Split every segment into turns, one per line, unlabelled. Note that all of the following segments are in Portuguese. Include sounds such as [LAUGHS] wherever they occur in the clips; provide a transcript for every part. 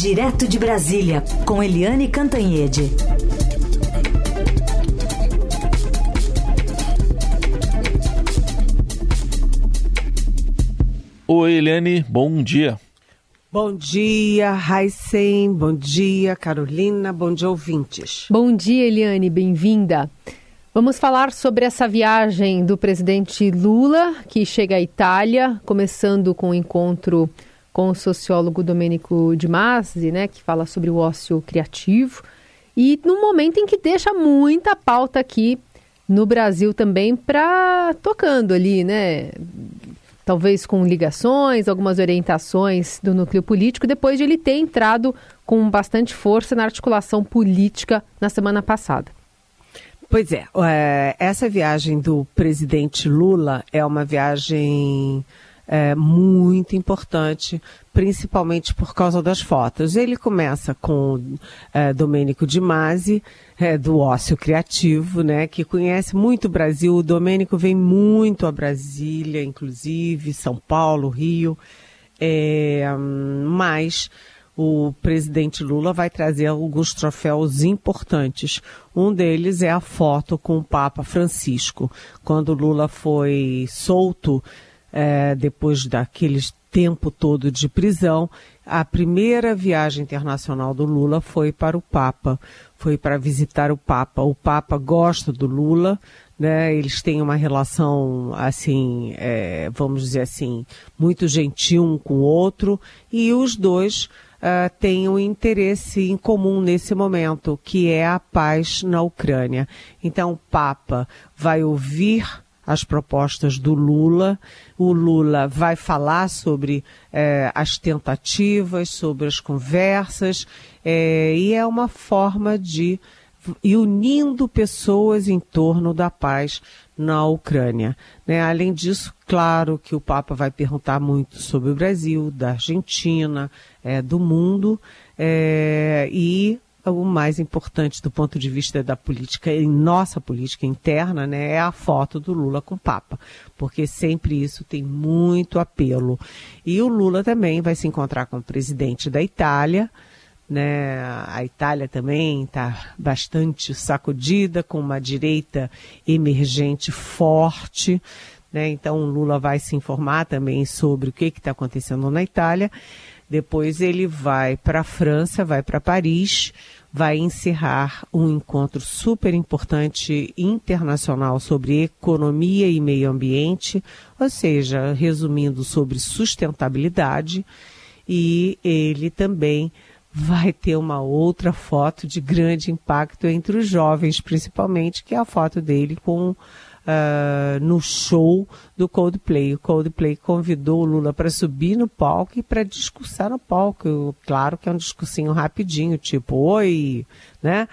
Direto de Brasília, com Eliane Cantanhede.
Oi, Eliane, bom dia.
Bom dia, Raicem, bom dia, Carolina, bom dia, ouvintes.
Bom dia, Eliane, bem-vinda. Vamos falar sobre essa viagem do presidente Lula, que chega à Itália, começando com o encontro com o sociólogo Domênico de Masi, né, que fala sobre o ócio criativo, e num momento em que deixa muita pauta aqui no Brasil também para tocando ali, né? Talvez com ligações, algumas orientações do núcleo político, depois de ele ter entrado com bastante força na articulação política na semana passada.
Pois é, é essa viagem do presidente Lula é uma viagem é, muito importante, principalmente por causa das fotos. Ele começa com é, Domênico de Masi, é, do Ócio Criativo, né, que conhece muito o Brasil. O Domênico vem muito a Brasília, inclusive, São Paulo, Rio, é, mas o presidente Lula vai trazer alguns troféus importantes. Um deles é a foto com o Papa Francisco. Quando Lula foi solto é, depois daquele tempo todo de prisão, a primeira viagem internacional do Lula foi para o Papa, foi para visitar o Papa. O Papa gosta do Lula, né? Eles têm uma relação assim, é, vamos dizer assim, muito gentil um com o outro e os dois uh, têm um interesse em comum nesse momento, que é a paz na Ucrânia. Então o Papa vai ouvir as propostas do Lula. O Lula vai falar sobre é, as tentativas, sobre as conversas, é, e é uma forma de ir unindo pessoas em torno da paz na Ucrânia. Né? Além disso, claro que o Papa vai perguntar muito sobre o Brasil, da Argentina, é, do mundo, é, e o mais importante do ponto de vista da política, em nossa política interna, né, é a foto do Lula com o Papa, porque sempre isso tem muito apelo. E o Lula também vai se encontrar com o presidente da Itália, né? A Itália também está bastante sacudida, com uma direita emergente forte. Né? Então, o Lula vai se informar também sobre o que está acontecendo na Itália. Depois, ele vai para a França, vai para Paris, vai encerrar um encontro super importante internacional sobre economia e meio ambiente, ou seja, resumindo sobre sustentabilidade, e ele também vai ter uma outra foto de grande impacto entre os jovens, principalmente, que é a foto dele com uh, no show do Coldplay. O Coldplay convidou o Lula para subir no palco e para discursar no palco. Claro que é um discursinho rapidinho, tipo, oi, né?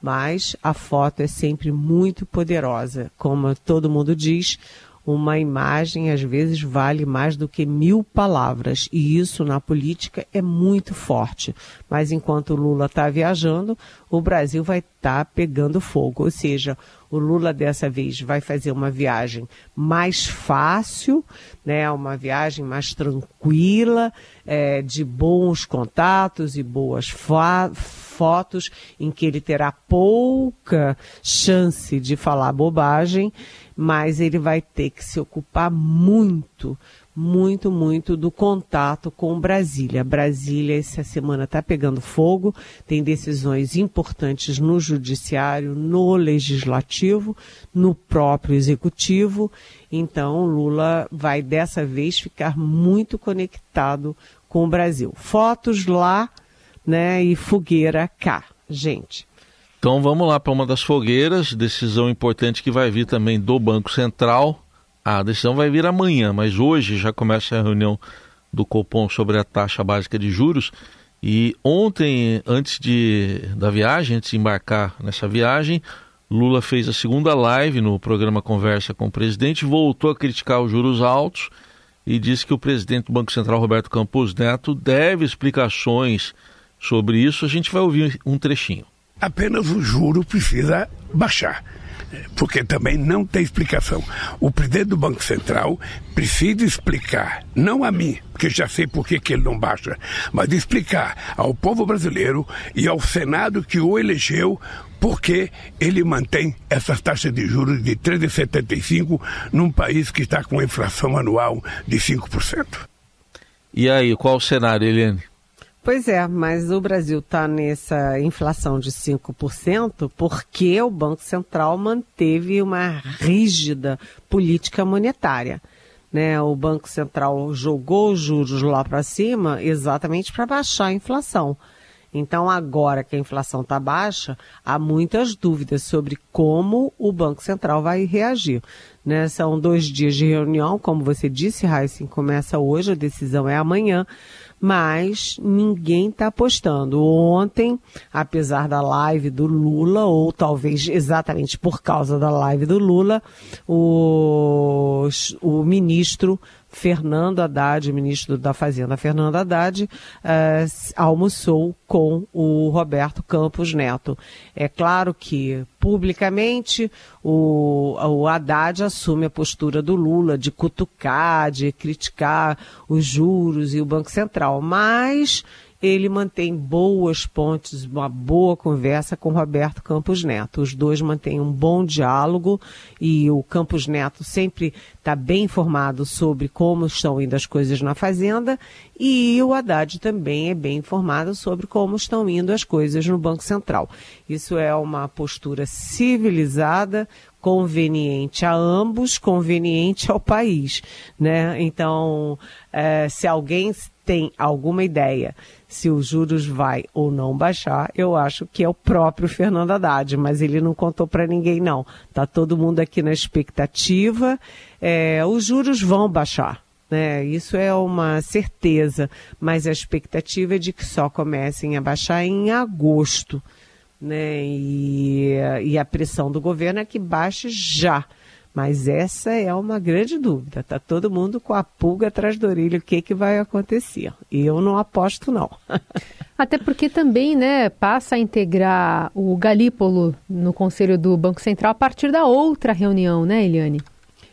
Mas a foto é sempre muito poderosa. Como todo mundo diz, uma imagem às vezes vale mais do que mil palavras e isso na política é muito forte. Mas enquanto o Lula está viajando, o Brasil vai estar tá pegando fogo, ou seja, o Lula dessa vez vai fazer uma viagem mais fácil, né, uma viagem mais tranquila, é, de bons contatos e boas fotos, em que ele terá pouca chance de falar bobagem, mas ele vai ter que se ocupar muito muito, muito do contato com Brasília. Brasília, essa semana está pegando fogo, tem decisões importantes no judiciário, no legislativo, no próprio executivo. Então, Lula vai dessa vez ficar muito conectado com o Brasil. Fotos lá, né, e fogueira cá, gente.
Então vamos lá para uma das fogueiras, decisão importante que vai vir também do Banco Central a decisão vai vir amanhã, mas hoje já começa a reunião do Copom sobre a taxa básica de juros. E ontem, antes de, da viagem, antes de embarcar nessa viagem, Lula fez a segunda live no programa Conversa com o presidente, voltou a criticar os juros altos e disse que o presidente do Banco Central, Roberto Campos Neto, deve explicações sobre isso. A gente vai ouvir um trechinho.
Apenas o juro precisa baixar porque também não tem explicação. O presidente do Banco Central precisa explicar, não a mim, porque já sei por que, que ele não baixa, mas explicar ao povo brasileiro e ao Senado que o elegeu porque ele mantém essas taxas de juros de 13,75 num país que está com inflação anual de 5%.
E aí, qual o cenário, Eliane?
Pois é, mas o Brasil está nessa inflação de 5% porque o Banco Central manteve uma rígida política monetária. Né? O Banco Central jogou os juros lá para cima exatamente para baixar a inflação. Então, agora que a inflação está baixa, há muitas dúvidas sobre como o Banco Central vai reagir. Né? São dois dias de reunião, como você disse, Heisen, começa hoje, a decisão é amanhã mas ninguém está apostando. Ontem, apesar da live do Lula, ou talvez exatamente por causa da live do Lula, o, o ministro Fernando Haddad, ministro da Fazenda Fernando Haddad, uh, almoçou com o Roberto Campos Neto. É claro que, publicamente, o, o Haddad assume a postura do Lula de cutucar, de criticar os juros e o Banco Central, mas ele mantém boas pontes, uma boa conversa com Roberto Campos Neto. Os dois mantêm um bom diálogo e o Campos Neto sempre está bem informado sobre como estão indo as coisas na Fazenda e o Haddad também é bem informado sobre como estão indo as coisas no Banco Central. Isso é uma postura civilizada, conveniente a ambos, conveniente ao país, né? Então, é, se alguém tem alguma ideia se os juros vai ou não baixar, eu acho que é o próprio Fernando Haddad, mas ele não contou para ninguém não. Tá todo mundo aqui na expectativa. É, os juros vão baixar. Né? Isso é uma certeza, mas a expectativa é de que só comecem a baixar em agosto. Né? E, e a pressão do governo é que baixe já. Mas essa é uma grande dúvida. Está todo mundo com a pulga atrás do orelha. O que, que vai acontecer? E eu não aposto, não. [LAUGHS]
Até porque também né, passa a integrar o Galípolo no Conselho do Banco Central a partir da outra reunião, né, Eliane?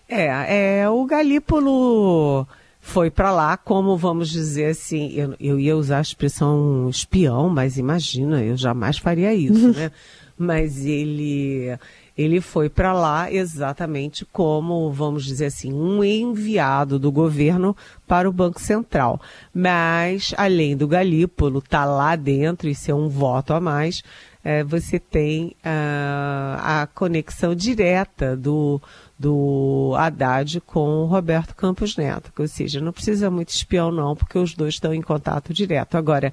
É, é o Galípolo foi para lá, como vamos dizer assim, eu, eu ia usar a expressão espião, mas imagina, eu jamais faria isso, [LAUGHS] né? Mas ele ele foi para lá exatamente como, vamos dizer assim, um enviado do governo para o Banco Central. Mas, além do Galípolo estar tá lá dentro e ser um voto a mais, é, você tem uh, a conexão direta do, do Haddad com o Roberto Campos Neto. Ou seja, não precisa muito espião não, porque os dois estão em contato direto. Agora,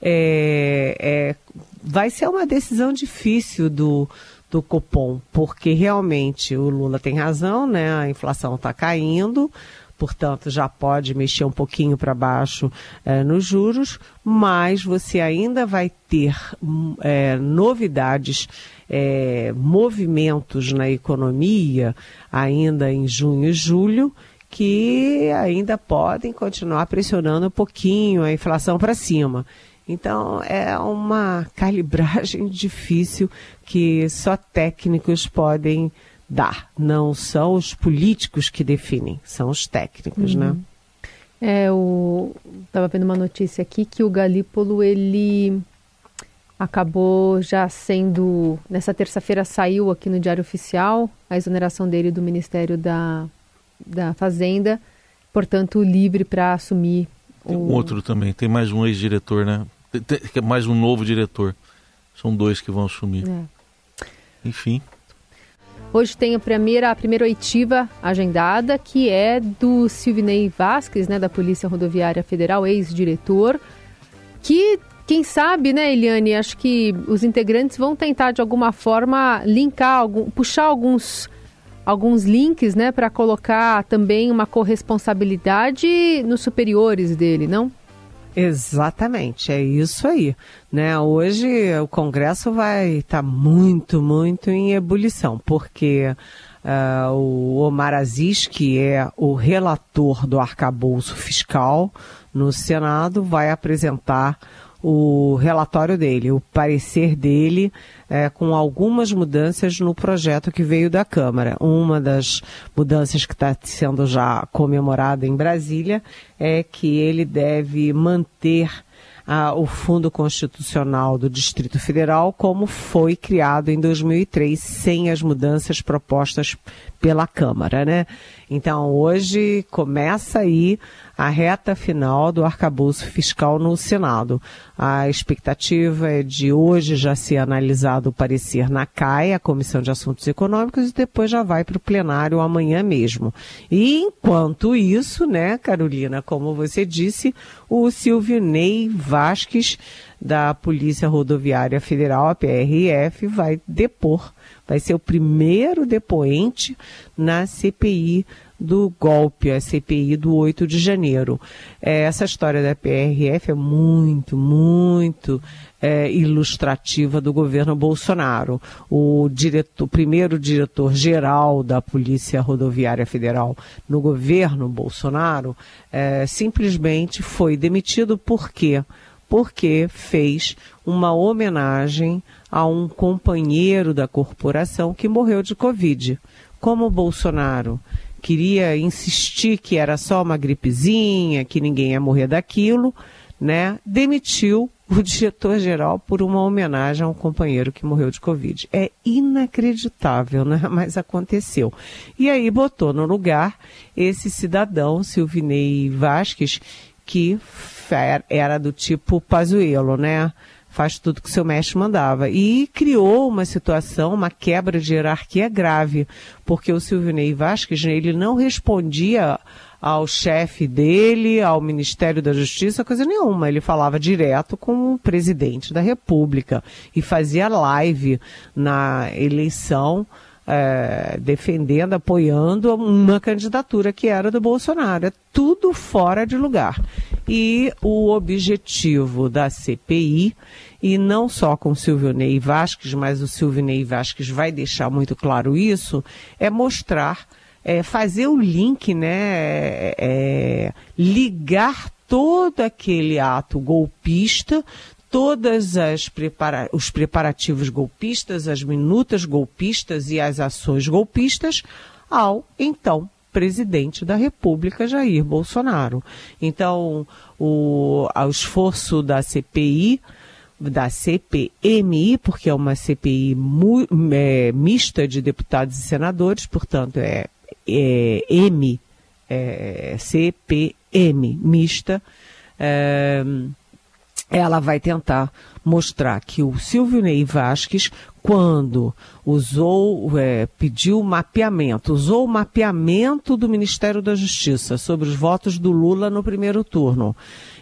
é, é, vai ser uma decisão difícil do do cupom, porque realmente o Lula tem razão, né? A inflação está caindo, portanto já pode mexer um pouquinho para baixo é, nos juros, mas você ainda vai ter é, novidades, é, movimentos na economia ainda em junho e julho que ainda podem continuar pressionando um pouquinho a inflação para cima. Então é uma calibragem [LAUGHS] difícil que só técnicos podem dar. Não são os políticos que definem, são os técnicos, né? uhum. né?
É, o estava vendo uma notícia aqui que o Galípolo ele acabou já sendo nessa terça-feira saiu aqui no Diário Oficial a exoneração dele do Ministério da, da Fazenda, portanto livre para assumir.
Tem um outro também, tem mais um ex-diretor, né? Tem, tem mais um novo diretor. São dois que vão assumir. É. Enfim.
Hoje tem a primeira, a primeira oitiva agendada, que é do Silvinei Vasques, né, da Polícia Rodoviária Federal, ex-diretor, que, quem sabe, né, Eliane, acho que os integrantes vão tentar, de alguma forma, linkar, algum, puxar alguns, alguns links, né, para colocar também uma corresponsabilidade nos superiores dele, não?
Exatamente, é isso aí. Né? Hoje o Congresso vai estar tá muito, muito em ebulição, porque uh, o Omar Aziz, que é o relator do arcabouço fiscal no Senado, vai apresentar o relatório dele, o parecer dele, é, com algumas mudanças no projeto que veio da Câmara. Uma das mudanças que está sendo já comemorada em Brasília é que ele deve manter o Fundo Constitucional do Distrito Federal como foi criado em 2003, sem as mudanças propostas pela Câmara, né? Então, hoje começa aí a reta final do arcabouço fiscal no Senado. A expectativa é de hoje já ser analisado o parecer na CAI, a Comissão de Assuntos Econômicos, e depois já vai para o plenário amanhã mesmo. E enquanto isso, né, Carolina, como você disse, o Silvio Ney Vasques, da Polícia Rodoviária Federal, a PRF, vai depor vai ser o primeiro depoente na CPI do golpe, a CPI do 8 de janeiro. É, essa história da PRF é muito, muito é, ilustrativa do governo Bolsonaro. O, diretor, o primeiro diretor-geral da Polícia Rodoviária Federal no governo Bolsonaro é, simplesmente foi demitido por quê? Porque fez uma homenagem a um companheiro da corporação que morreu de Covid. Como Bolsonaro queria insistir que era só uma gripezinha, que ninguém ia morrer daquilo, né? Demitiu o diretor-geral por uma homenagem a um companheiro que morreu de Covid. É inacreditável, né? [LAUGHS] Mas aconteceu. E aí botou no lugar esse cidadão, Silvinei Vasques, que era do tipo Pazuello, né? Faz tudo que seu mestre mandava. E criou uma situação, uma quebra de hierarquia grave, porque o Silvinei Vasquez, ele não respondia ao chefe dele, ao Ministério da Justiça, coisa nenhuma. Ele falava direto com o presidente da República e fazia live na eleição. É, defendendo, apoiando uma candidatura que era do Bolsonaro. É tudo fora de lugar. E o objetivo da CPI e não só com Silvio Ney Vasques, mas o Silvio Ney Vasques vai deixar muito claro isso, é mostrar, é, fazer o link, né, é, é ligar todo aquele ato golpista, todas as prepara os preparativos golpistas, as minutas golpistas e as ações golpistas ao então presidente da República, Jair Bolsonaro. Então, o, o esforço da CPI da CPMI, porque é uma CPI mu, é, mista de deputados e senadores, portanto é, é M, é, CPM mista. É, ela vai tentar mostrar que o Silvio Ney Vasques, quando usou, é, pediu mapeamento, usou o mapeamento do Ministério da Justiça sobre os votos do Lula no primeiro turno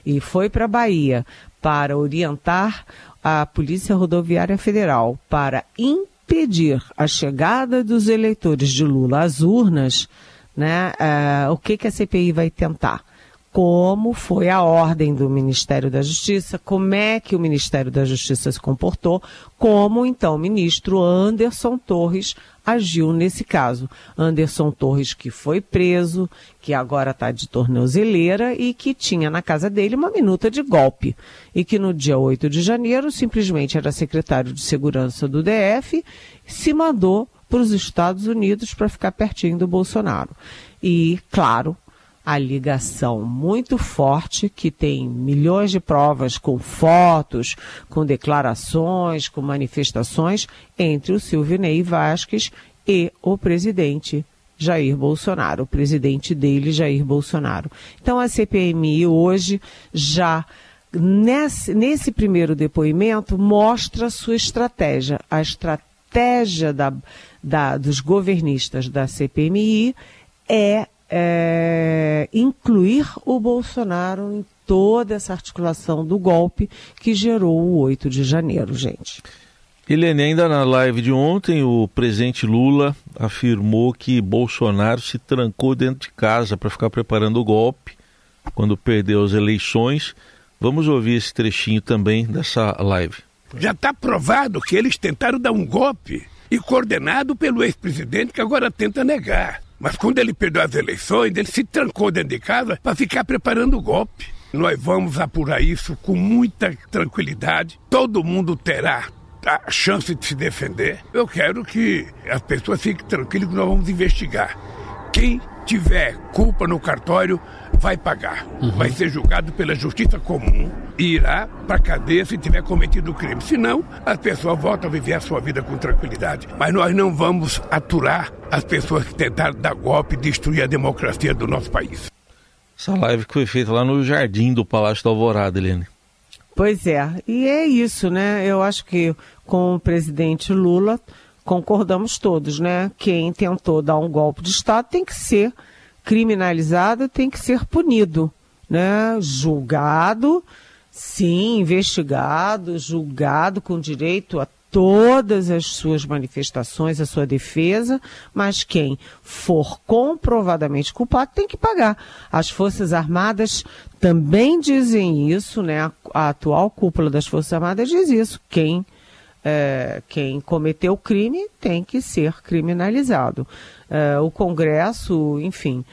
e foi para a Bahia para orientar a Polícia Rodoviária Federal para impedir a chegada dos eleitores de Lula às urnas, né, uh, o que, que a CPI vai tentar? Como foi a ordem do Ministério da Justiça, como é que o Ministério da Justiça se comportou, como então o ministro Anderson Torres agiu nesse caso. Anderson Torres que foi preso, que agora está de tornozeleira e que tinha na casa dele uma minuta de golpe. E que no dia 8 de janeiro simplesmente era secretário de segurança do DF, se mandou para os Estados Unidos para ficar pertinho do Bolsonaro. E, claro, a ligação muito forte, que tem milhões de provas com fotos, com declarações, com manifestações, entre o Silvinei Vasques e o presidente Jair Bolsonaro, o presidente dele, Jair Bolsonaro. Então a CPMI hoje já nesse, nesse primeiro depoimento mostra sua estratégia. A estratégia da, da, dos governistas da CPMI é é, incluir o Bolsonaro em toda essa articulação do golpe que gerou o 8 de janeiro, gente.
Helene, ainda na live de ontem, o presidente Lula afirmou que Bolsonaro se trancou dentro de casa para ficar preparando o golpe quando perdeu as eleições. Vamos ouvir esse trechinho também dessa live.
Já está provado que eles tentaram dar um golpe e coordenado pelo ex-presidente que agora tenta negar. Mas quando ele perdeu as eleições, ele se trancou dentro de casa para ficar preparando o golpe. nós vamos apurar isso com muita tranquilidade. Todo mundo terá a chance de se defender. Eu quero que as pessoas fiquem tranquilas que nós vamos investigar. Quem tiver culpa no cartório vai pagar. Uhum. Vai ser julgado pela justiça comum e irá para a cadeia se tiver cometido o crime. Senão, as pessoas voltam a viver a sua vida com tranquilidade. Mas nós não vamos aturar as pessoas que tentaram dar golpe e destruir a democracia do nosso país.
Essa live que foi feita lá no jardim do Palácio da Alvorada, Helene.
Pois é, e é isso, né? Eu acho que com o presidente Lula concordamos todos, né? Quem tentou dar um golpe de Estado tem que ser criminalizado, tem que ser punido, né? Julgado, sim, investigado, julgado com direito a todas as suas manifestações, a sua defesa, mas quem for comprovadamente culpado tem que pagar. As Forças Armadas também dizem isso, né? A, a atual cúpula das Forças Armadas diz isso. Quem é, quem cometeu crime tem que ser criminalizado. É, o Congresso, enfim,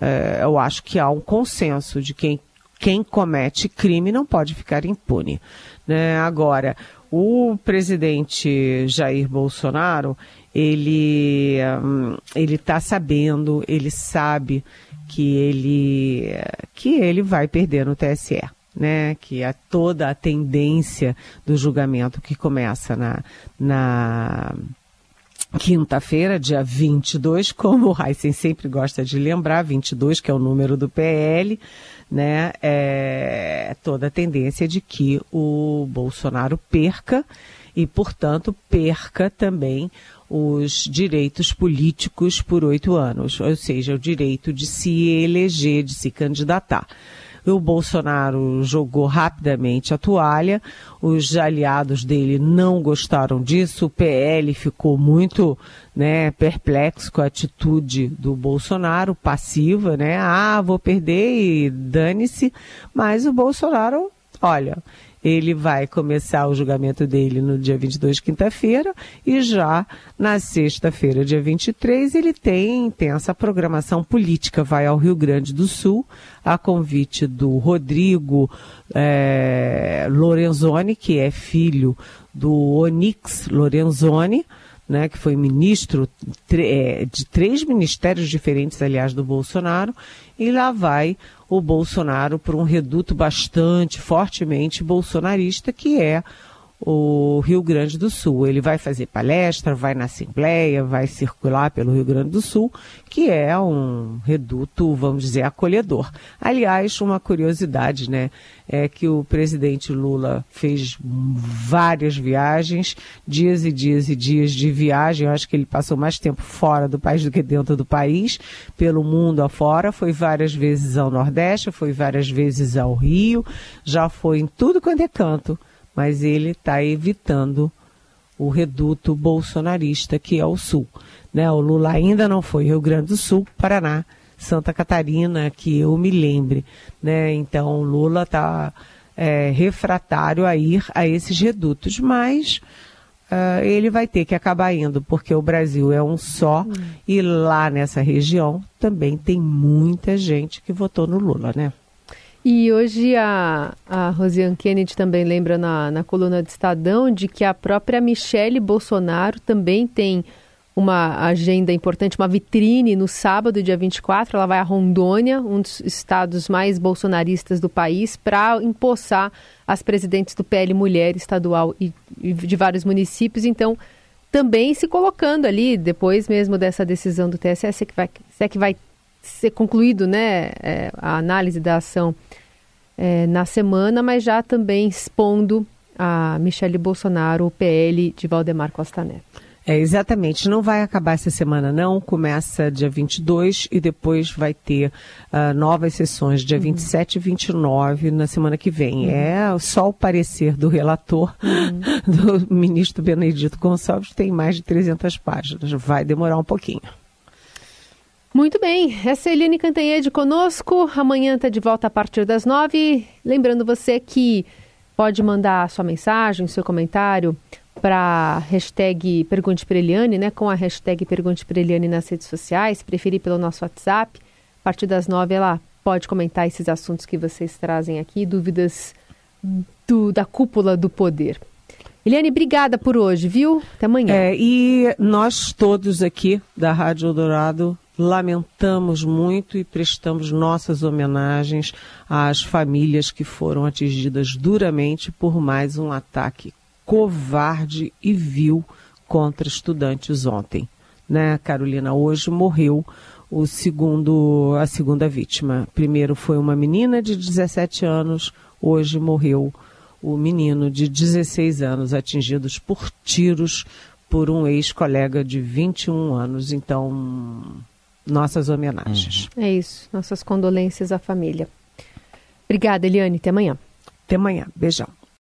é, eu acho que há um consenso de quem, quem comete crime não pode ficar impune. Né? Agora, o presidente Jair Bolsonaro, ele hum, está sabendo, ele sabe que ele que ele vai perder no TSE né, que é toda a tendência do julgamento que começa na, na quinta-feira, dia 22, como o Heisen sempre gosta de lembrar, 22, que é o número do PL, né, é toda a tendência de que o Bolsonaro perca e, portanto, perca também os direitos políticos por oito anos, ou seja, o direito de se eleger, de se candidatar. O Bolsonaro jogou rapidamente a toalha, os aliados dele não gostaram disso, o PL ficou muito né, perplexo com a atitude do Bolsonaro, passiva, né? Ah, vou perder e dane-se. Mas o Bolsonaro, olha, ele vai começar o julgamento dele no dia 22, quinta-feira, e já na sexta-feira, dia 23, ele tem intensa programação política. Vai ao Rio Grande do Sul, a convite do Rodrigo é, Lorenzoni, que é filho do Onix Lorenzoni, né, que foi ministro é, de três ministérios diferentes, aliás, do Bolsonaro, e lá vai o Bolsonaro para um reduto bastante fortemente bolsonarista, que é o Rio Grande do Sul. Ele vai fazer palestra, vai na Assembleia, vai circular pelo Rio Grande do Sul, que é um reduto, vamos dizer, acolhedor. Aliás, uma curiosidade, né, é que o presidente Lula fez várias viagens, dias e dias e dias de viagem. Eu acho que ele passou mais tempo fora do país do que dentro do país, pelo mundo afora. Foi várias vezes ao Nordeste, foi várias vezes ao Rio, já foi em tudo quanto é canto mas ele está evitando o reduto bolsonarista que é o Sul. Né? O Lula ainda não foi Rio Grande do Sul, Paraná, Santa Catarina, que eu me lembre. Né? Então, o Lula está é, refratário a ir a esses redutos, mas uh, ele vai ter que acabar indo, porque o Brasil é um só hum. e lá nessa região também tem muita gente que votou no Lula, né?
E hoje a, a Rosiane Kennedy também lembra na, na coluna de Estadão de que a própria Michele Bolsonaro também tem uma agenda importante, uma vitrine no sábado, dia 24. Ela vai a Rondônia, um dos estados mais bolsonaristas do país, para empossar as presidentes do PL Mulher estadual e, e de vários municípios. Então, também se colocando ali, depois mesmo dessa decisão do TSE, se é que vai, se é que vai ser concluído né, é, a análise da ação é, na semana, mas já também expondo a Michele Bolsonaro, o PL de Valdemar Costa Neto.
É, exatamente. Não vai acabar essa semana, não. Começa dia 22 e depois vai ter uh, novas sessões, dia uhum. 27 e 29, na semana que vem. Uhum. É só o parecer do relator, uhum. [LAUGHS] do ministro Benedito Gonçalves, tem mais de 300 páginas. Vai demorar um pouquinho.
Muito bem, essa é a Eliane Cantanhede conosco. Amanhã está de volta a partir das nove. Lembrando você que pode mandar sua mensagem, seu comentário para hashtag Pergunte para Eliane, né? Com a hashtag Pergunte para Eliane nas redes sociais, preferir pelo nosso WhatsApp. A partir das nove ela pode comentar esses assuntos que vocês trazem aqui, dúvidas do, da cúpula do poder. Eliane, obrigada por hoje, viu? Até amanhã.
É, e nós todos aqui da Rádio Eldorado lamentamos muito e prestamos nossas homenagens às famílias que foram atingidas duramente por mais um ataque covarde e vil contra estudantes ontem. Né, Carolina? Hoje morreu o segundo, a segunda vítima. Primeiro foi uma menina de 17 anos, hoje morreu o menino de 16 anos, atingidos por tiros por um ex-colega de 21 anos. Então, nossas homenagens.
Uhum. É isso, nossas condolências à família. Obrigada, Eliane. Até amanhã.
Até amanhã. Beijão.